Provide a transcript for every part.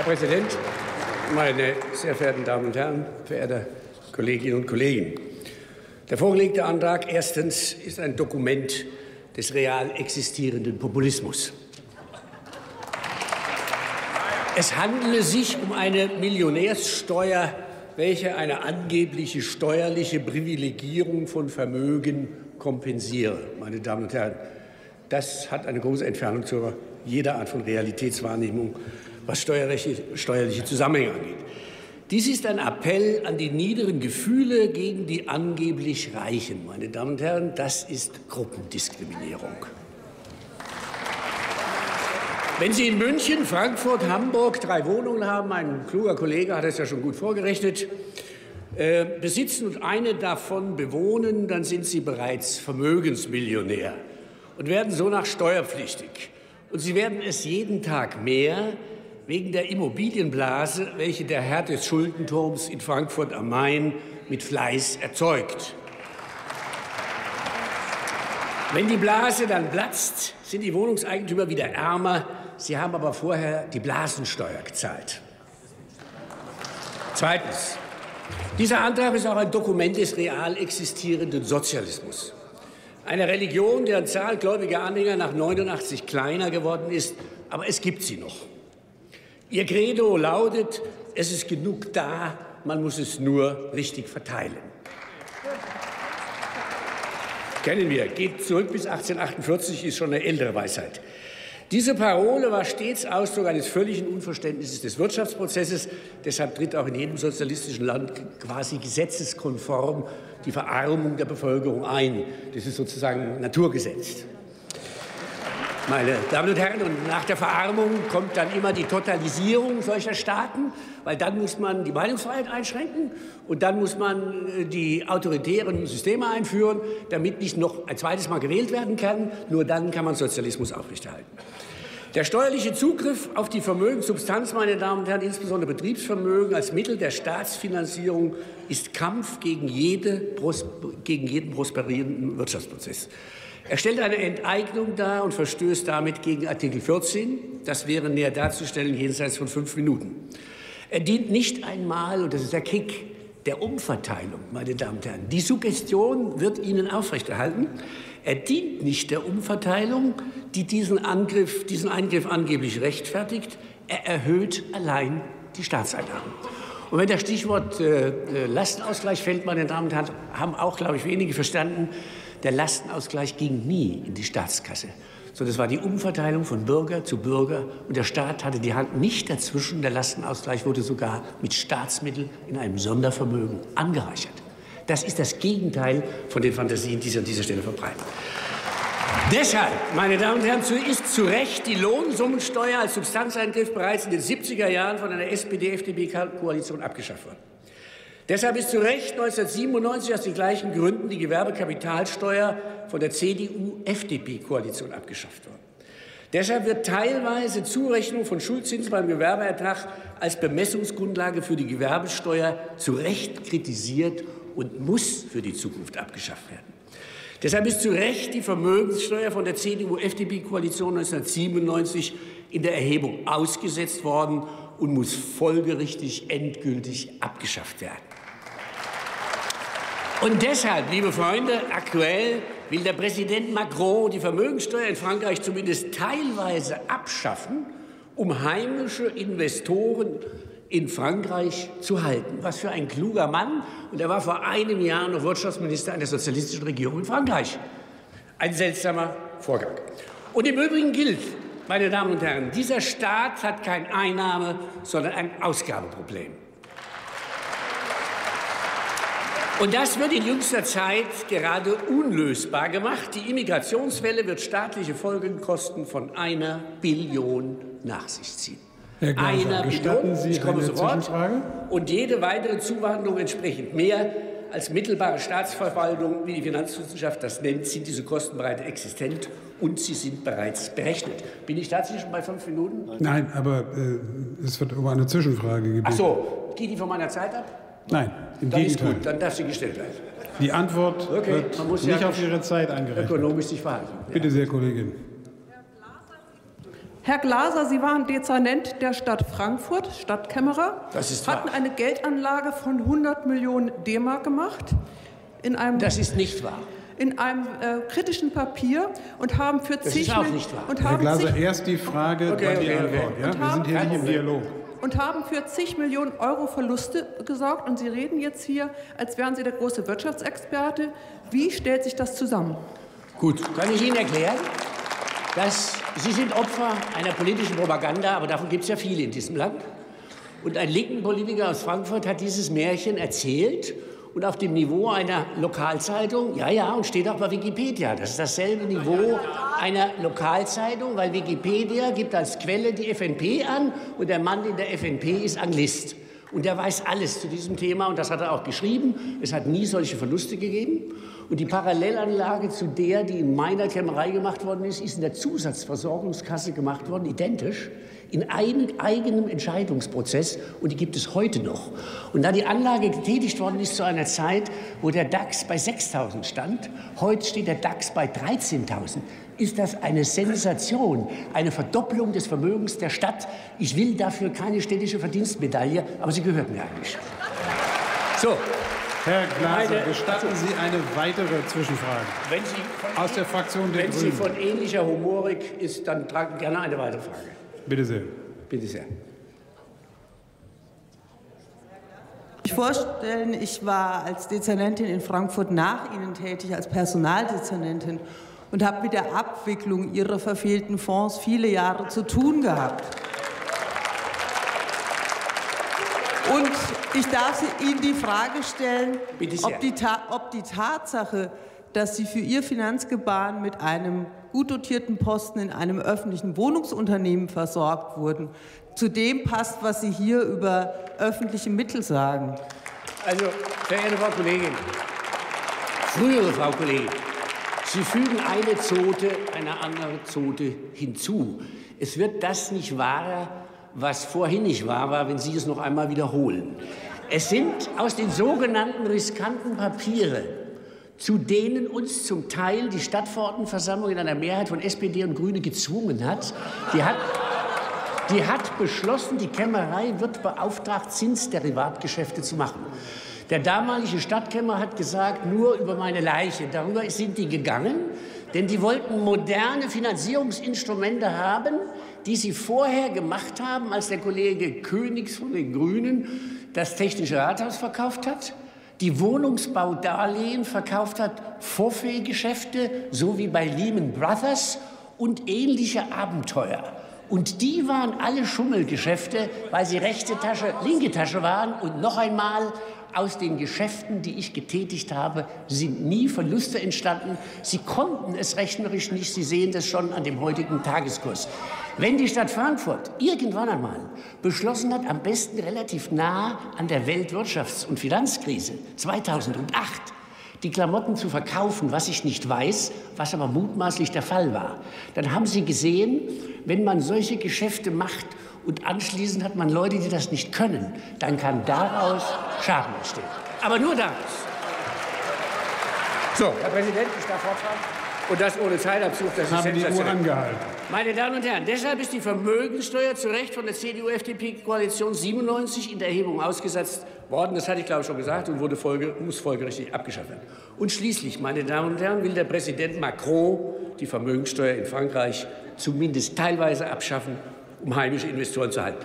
Herr Präsident, meine sehr verehrten Damen und Herren, verehrte Kolleginnen und Kollegen! Der vorgelegte Antrag erstens ist ein Dokument des real existierenden Populismus. Es handele sich um eine Millionärssteuer, welche eine angebliche steuerliche Privilegierung von Vermögen kompensiere. Meine Damen und Herren, das hat eine große Entfernung zu jeder Art von Realitätswahrnehmung, was steuerliche, Zusammenhänge angeht. Dies ist ein Appell an die niederen Gefühle gegen die angeblich Reichen. Meine Damen und Herren, das ist Gruppendiskriminierung. Wenn Sie in München, Frankfurt, Hamburg drei Wohnungen haben, ein kluger Kollege hat es ja schon gut vorgerechnet, äh, besitzen und eine davon bewohnen, dann sind Sie bereits Vermögensmillionär und werden so nach steuerpflichtig. Und Sie werden es jeden Tag mehr wegen der Immobilienblase, welche der Herr des Schuldenturms in Frankfurt am Main mit Fleiß erzeugt. Wenn die Blase dann platzt, sind die Wohnungseigentümer wieder ärmer Sie haben aber vorher die Blasensteuer gezahlt. Zweitens. Dieser Antrag ist auch ein Dokument des real existierenden Sozialismus. Eine Religion, deren Zahl gläubiger Anhänger nach 89 kleiner geworden ist, aber es gibt sie noch. Ihr Credo lautet, es ist genug da, man muss es nur richtig verteilen. Kennen wir, geht zurück bis 1848, ist schon eine ältere Weisheit. Diese Parole war stets Ausdruck eines völligen Unverständnisses des Wirtschaftsprozesses. Deshalb tritt auch in jedem sozialistischen Land quasi gesetzeskonform die Verarmung der Bevölkerung ein. Das ist sozusagen Naturgesetz. Meine Damen und Herren, und nach der Verarmung kommt dann immer die Totalisierung solcher Staaten, weil dann muss man die Meinungsfreiheit einschränken und dann muss man äh, die autoritären Systeme einführen, damit nicht noch ein zweites Mal gewählt werden kann. Nur dann kann man Sozialismus aufrechterhalten. Der steuerliche Zugriff auf die Vermögenssubstanz, meine Damen und Herren, insbesondere Betriebsvermögen als Mittel der Staatsfinanzierung, ist Kampf gegen, jede, gegen jeden prosperierenden Wirtschaftsprozess. Er stellt eine Enteignung dar und verstößt damit gegen Artikel 14. Das wäre näher darzustellen jenseits von fünf Minuten. Er dient nicht einmal, und das ist der Kick, der Umverteilung, meine Damen und Herren. Die Suggestion wird Ihnen aufrechterhalten. Er dient nicht der Umverteilung, die diesen, Angriff, diesen Eingriff angeblich rechtfertigt. Er erhöht allein die Staatseinnahmen. Und wenn das Stichwort äh, äh, Lastenausgleich fällt, meine Damen und Herren, haben auch, glaube ich, wenige verstanden, der Lastenausgleich ging nie in die Staatskasse, sondern es war die Umverteilung von Bürger zu Bürger. Und der Staat hatte die Hand nicht dazwischen. Der Lastenausgleich wurde sogar mit Staatsmitteln in einem Sondervermögen angereichert. Das ist das Gegenteil von den Fantasien, die Sie an dieser Stelle verbreiten. Deshalb, meine Damen und Herren, ist zu Recht die Lohnsummensteuer als Substanzeingriff bereits in den 70er Jahren von einer SPD-FDP-Koalition abgeschafft worden. Deshalb ist zu Recht 1997 aus den gleichen Gründen die Gewerbekapitalsteuer von der CDU-FDP-Koalition abgeschafft worden. Deshalb wird teilweise Zurechnung von Schuldzinsen beim Gewerbeertrag als Bemessungsgrundlage für die Gewerbesteuer zu Recht kritisiert und muss für die Zukunft abgeschafft werden. Deshalb ist zu Recht die Vermögenssteuer von der CDU-FDP-Koalition 1997 in der Erhebung ausgesetzt worden und muss folgerichtig endgültig abgeschafft werden. Und deshalb, liebe Freunde, aktuell will der Präsident Macron die Vermögenssteuer in Frankreich zumindest teilweise abschaffen, um heimische Investoren in Frankreich zu halten. Was für ein kluger Mann. Und er war vor einem Jahr noch Wirtschaftsminister einer sozialistischen Regierung in Frankreich. Ein seltsamer Vorgang. Und im Übrigen gilt, meine Damen und Herren, dieser Staat hat kein Einnahme, sondern ein Ausgabeproblem. Und das wird in jüngster Zeit gerade unlösbar gemacht. Die Immigrationswelle wird staatliche Folgenkosten von einer Billion nach sich ziehen. Herr Glaser, einer gestatten Sie ich komme sofort. Und jede weitere Zuwanderung entsprechend mehr als mittelbare Staatsverwaltung, wie die Finanzwissenschaft das nennt, sind diese Kosten bereits existent und sie sind bereits berechnet. Bin ich tatsächlich schon bei fünf Minuten? Nein, aber äh, es wird um eine Zwischenfrage gebeten. Ach so, geht die von meiner Zeit ab? Nein, im dann Gegenteil. Ist gut, dann darf sie gestellt werden. Die Antwort okay, wird nicht ja auf Ihre Zeit angerechnet. Ökonomisch sich verhalten. Bitte sehr, Kollegin. Herr Glaser, Sie waren Dezernent der Stadt Frankfurt, Stadtkämmerer. Das ist hatten wahr. eine Geldanlage von 100 Millionen D-Mark gemacht. In einem, Das ist nicht wahr. in einem äh, kritischen Papier und haben für Das zig ist auch nicht wahr. Und Herr Glaser, zig, erst die Frage, Okay, dann die okay, okay. Antwort. Ja? Und Wir sind hier nicht im Dialog. Und haben für zig Millionen Euro Verluste gesorgt. Und Sie reden jetzt hier, als wären Sie der große Wirtschaftsexperte. Wie stellt sich das zusammen? Gut, kann ich Ihnen erklären, dass Sie sind Opfer einer politischen Propaganda, aber davon gibt es ja viele in diesem Land. Und ein linken Politiker aus Frankfurt hat dieses Märchen erzählt und auf dem Niveau einer Lokalzeitung, ja, ja, und steht auch bei Wikipedia. Das ist dasselbe Niveau einer Lokalzeitung, weil Wikipedia gibt als Quelle die FNP an und der Mann in der FNP ist Anglist. Und der weiß alles zu diesem Thema und das hat er auch geschrieben. Es hat nie solche Verluste gegeben. Und die Parallelanlage zu der, die in meiner Kämmerei gemacht worden ist, ist in der Zusatzversorgungskasse gemacht worden, identisch, in einem eigenen Entscheidungsprozess. Und die gibt es heute noch. Und da die Anlage getätigt worden ist zu einer Zeit, wo der DAX bei 6.000 stand, heute steht der DAX bei 13.000, ist das eine Sensation, eine Verdopplung des Vermögens der Stadt. Ich will dafür keine städtische Verdienstmedaille, aber sie gehört mir eigentlich. So, Herr Glaser, gestatten Sie eine weitere Zwischenfrage wenn Sie von, aus der Fraktion der wenn Sie Grünen. von ähnlicher Humorik ist, dann tragen gerne eine weitere Frage. Bitte sehr. Bitte sehr. Ich vorstellen, ich war als Dezernentin in Frankfurt nach Ihnen tätig, als Personaldezernentin und habe mit der Abwicklung Ihrer verfehlten Fonds viele Jahre zu tun gehabt. Und ich darf Sie- Ihnen die Frage stellen, ob die, ob die Tatsache, dass Sie für Ihr Finanzgebaren mit einem gut dotierten Posten in einem öffentlichen Wohnungsunternehmen versorgt wurden, zu dem passt, was Sie hier über öffentliche Mittel sagen. Also, verehrte Frau Kollegin, frühere Frau Kollegin, Sie fügen eine Zote einer anderen Zote hinzu. Es wird das nicht wahrer, was vorhin nicht wahr war, wenn Sie es noch einmal wiederholen. Es sind aus den sogenannten riskanten Papiere, zu denen uns zum Teil die Stadtverordnetenversammlung in einer Mehrheit von SPD und Grüne gezwungen hat, die hat die hat beschlossen, die Kämmerei wird beauftragt, Zinsderivatgeschäfte zu machen. Der damalige Stadtkämmerer hat gesagt, nur über meine Leiche. Darüber sind die gegangen, denn die wollten moderne Finanzierungsinstrumente haben, die sie vorher gemacht haben, als der Kollege Königs von den Grünen das Technische Rathaus verkauft hat, die Wohnungsbaudarlehen verkauft hat, Vorführgeschäfte, so wie bei Lehman Brothers und ähnliche Abenteuer. Und die waren alle Schummelgeschäfte, weil sie rechte Tasche, linke Tasche waren. Und noch einmal, aus den Geschäften, die ich getätigt habe, sind nie Verluste entstanden. Sie konnten es rechnerisch nicht. Sie sehen das schon an dem heutigen Tageskurs. Wenn die Stadt Frankfurt irgendwann einmal beschlossen hat, am besten relativ nah an der Weltwirtschafts- und Finanzkrise 2008, die Klamotten zu verkaufen, was ich nicht weiß, was aber mutmaßlich der Fall war. Dann haben Sie gesehen, wenn man solche Geschäfte macht und anschließend hat man Leute, die das nicht können, dann kann daraus Schaden entstehen. Aber nur daraus. So, Herr Präsident, ich darf fortfahren. Und das ohne Zeitabzug, das ist Habe die Uhr angehalten. Meine Damen und Herren, deshalb ist die Vermögenssteuer zu Recht von der CDU-FDP-Koalition 97 in der Erhebung ausgesetzt worden. Das hatte ich, glaube ich, schon gesagt und wurde folge, muss folgerichtig abgeschafft werden. Und schließlich, meine Damen und Herren, will der Präsident Macron die Vermögenssteuer in Frankreich zumindest teilweise abschaffen, um heimische Investoren zu halten.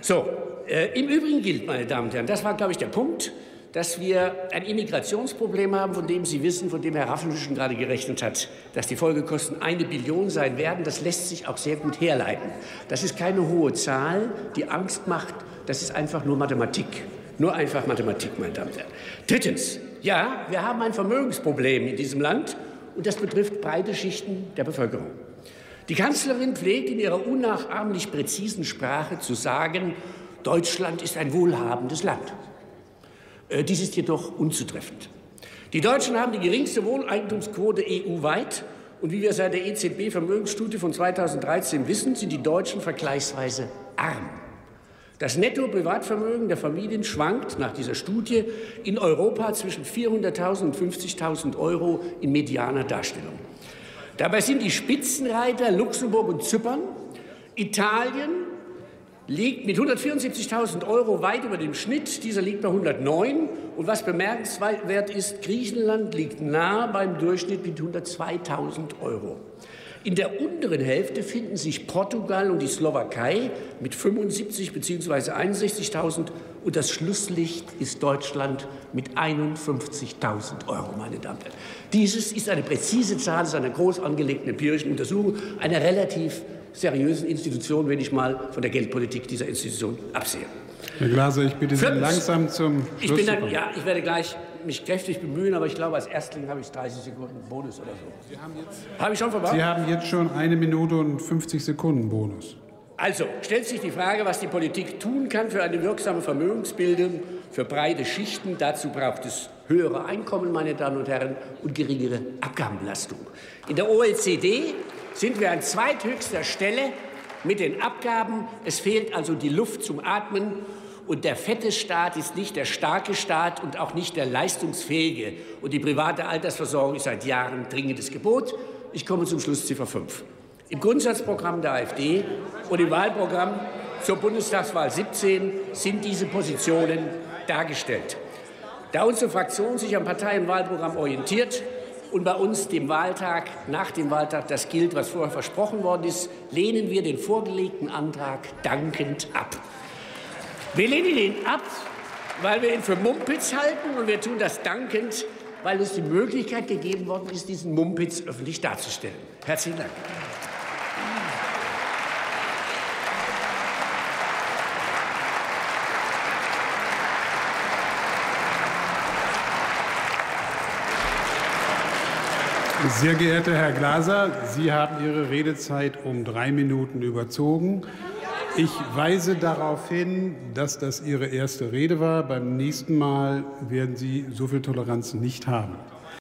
So, äh, im Übrigen gilt, meine Damen und Herren, das war, glaube ich, der Punkt, dass wir ein Immigrationsproblem haben, von dem Sie wissen, von dem Herr Raffelschen gerade gerechnet hat, dass die Folgekosten eine Billion sein werden. Das lässt sich auch sehr gut herleiten. Das ist keine hohe Zahl, die Angst macht. Das ist einfach nur Mathematik. Nur einfach Mathematik, meine Damen und Herren. Drittens, ja, wir haben ein Vermögensproblem in diesem Land und das betrifft breite Schichten der Bevölkerung. Die Kanzlerin pflegt in ihrer unnachahmlich präzisen Sprache zu sagen, Deutschland ist ein wohlhabendes Land. Äh, Dies ist jedoch unzutreffend. Die Deutschen haben die geringste Wohneigentumsquote EU-weit. Und wie wir seit der EZB-Vermögensstudie von 2013 wissen, sind die Deutschen vergleichsweise arm. Das Netto-Privatvermögen der Familien schwankt nach dieser Studie in Europa zwischen 400.000 und 50.000 Euro in medianer Darstellung. Dabei sind die Spitzenreiter Luxemburg und Zypern Italien liegt mit 174.000 Euro weit über dem Schnitt. Dieser liegt bei 109. Und was bemerkenswert ist, Griechenland liegt nah beim Durchschnitt mit 102.000 Euro. In der unteren Hälfte finden sich Portugal und die Slowakei mit 75 bzw. 61.000 und das Schlusslicht ist Deutschland mit 51.000 Euro, meine Damen und Herren. Dieses ist eine präzise Zahl, ist eine groß angelegten empirischen Untersuchung einer relativ seriösen Institution, wenn ich mal von der Geldpolitik dieser Institution absehe. Herr Glaser, ich bitte Sie Viertens. langsam zum Schluss Ich bin dann, ja, ich werde gleich mich kräftig bemühen, aber ich glaube, als Erstling habe ich 30 Sekunden Bonus oder so. Habe ich schon vorbei? Sie haben jetzt schon eine Minute und 50 Sekunden Bonus. Also stellt sich die Frage, was die Politik tun kann für eine wirksame Vermögensbildung für breite Schichten. Dazu braucht es höhere Einkommen, meine Damen und Herren, und geringere Abgabenbelastung. In der OECD sind wir an zweithöchster Stelle mit den Abgaben. Es fehlt also die Luft zum Atmen. Und der fette Staat ist nicht der starke Staat und auch nicht der leistungsfähige. Und die private Altersversorgung ist seit Jahren dringendes Gebot. Ich komme zum Schluss Ziffer 5. Im Grundsatzprogramm der AfD und im Wahlprogramm zur Bundestagswahl 17 sind diese Positionen dargestellt. Da unsere Fraktion sich am Parteienwahlprogramm orientiert und bei uns dem Wahltag, nach dem Wahltag das gilt, was vorher versprochen worden ist, lehnen wir den vorgelegten Antrag dankend ab. Wir lehnen ihn ab, weil wir ihn für Mumpitz halten und wir tun das dankend, weil uns die Möglichkeit gegeben worden ist, diesen Mumpitz öffentlich darzustellen. Herzlichen Dank. Sehr geehrter Herr Glaser, Sie haben Ihre Redezeit um drei Minuten überzogen. Ich weise darauf hin, dass das Ihre erste Rede war. Beim nächsten Mal werden Sie so viel Toleranz nicht haben.